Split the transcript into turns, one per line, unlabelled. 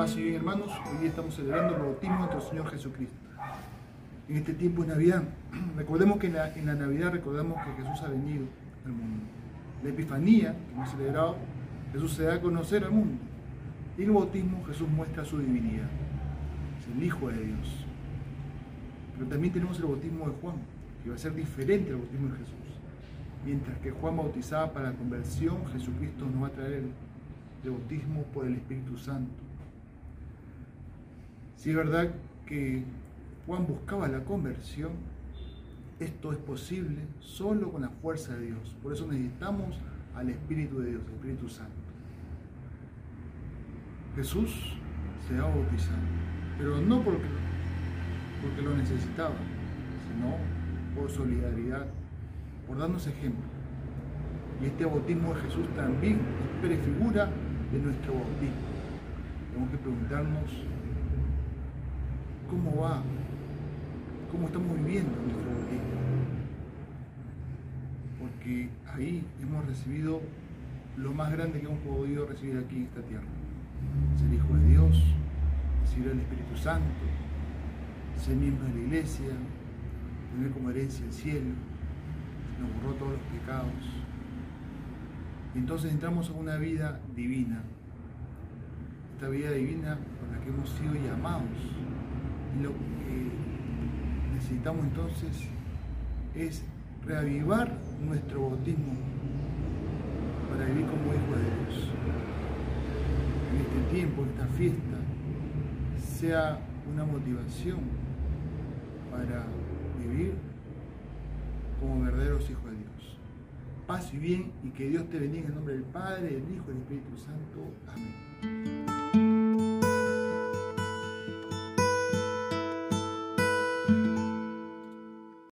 Paz y hermanos, hoy estamos celebrando el bautismo de nuestro Señor Jesucristo. En este tiempo de Navidad, recordemos que en la, en la Navidad recordamos que Jesús ha venido al mundo. La Epifanía, que hemos celebrado, Jesús se da a conocer al mundo. Y en el bautismo Jesús muestra su divinidad. Es el Hijo de Dios. Pero también tenemos el bautismo de Juan, que va a ser diferente al bautismo de Jesús. Mientras que Juan bautizaba para la conversión, Jesucristo nos va a traer el bautismo por el Espíritu Santo. Si es verdad que Juan buscaba la conversión, esto es posible solo con la fuerza de Dios. Por eso necesitamos al Espíritu de Dios, el Espíritu Santo. Jesús se va a pero no porque, porque lo necesitaba, sino por solidaridad, por darnos ejemplo. Y este bautismo de Jesús también es prefigura de nuestro bautismo. Tenemos que preguntarnos cómo va, cómo estamos viviendo nuestro bautismo. Porque ahí hemos recibido lo más grande que hemos podido recibir aquí en esta tierra. Ser hijo de Dios, recibir el Espíritu Santo, ser miembro de la iglesia, tener como herencia el cielo, nos borró todos los pecados. Y entonces entramos a una vida divina, esta vida divina por la que hemos sido llamados. Lo que necesitamos entonces es reavivar nuestro bautismo para vivir como hijo de Dios. En este tiempo, esta fiesta, sea una motivación para vivir como verdaderos hijos de Dios. Paz y bien y que Dios te bendiga en nombre del Padre, del Hijo y del Espíritu Santo. Amén.